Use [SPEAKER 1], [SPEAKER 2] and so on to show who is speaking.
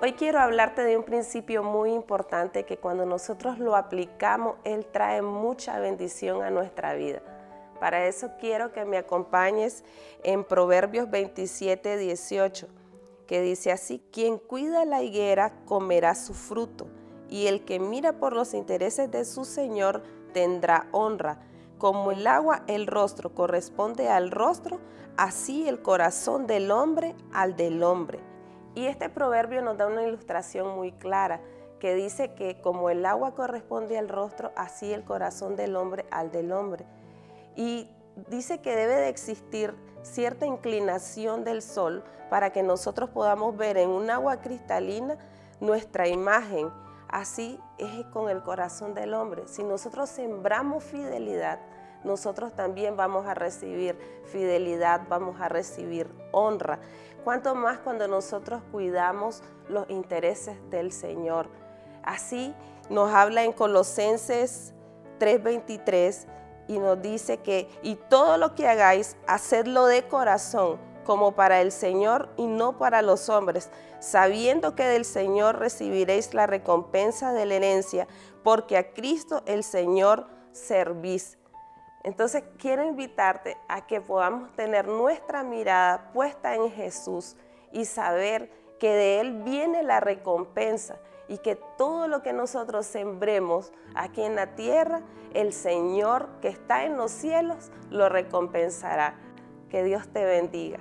[SPEAKER 1] Hoy quiero hablarte de un principio muy importante que cuando nosotros lo aplicamos, Él trae mucha bendición a nuestra vida. Para eso quiero que me acompañes en Proverbios 27, 18, que dice así, quien cuida la higuera comerá su fruto, y el que mira por los intereses de su Señor tendrá honra. Como el agua el rostro corresponde al rostro, así el corazón del hombre al del hombre. Y este proverbio nos da una ilustración muy clara que dice que como el agua corresponde al rostro, así el corazón del hombre al del hombre. Y dice que debe de existir cierta inclinación del sol para que nosotros podamos ver en un agua cristalina nuestra imagen. Así es con el corazón del hombre. Si nosotros sembramos fidelidad, nosotros también vamos a recibir fidelidad, vamos a recibir honra. Cuanto más cuando nosotros cuidamos los intereses del Señor. Así nos habla en Colosenses 3:23 y nos dice que, y todo lo que hagáis, hacedlo de corazón, como para el Señor y no para los hombres, sabiendo que del Señor recibiréis la recompensa de la herencia, porque a Cristo el Señor servís. Entonces quiero invitarte a que podamos tener nuestra mirada puesta en Jesús y saber que de Él viene la recompensa y que todo lo que nosotros sembremos aquí en la tierra, el Señor que está en los cielos lo recompensará. Que Dios te bendiga.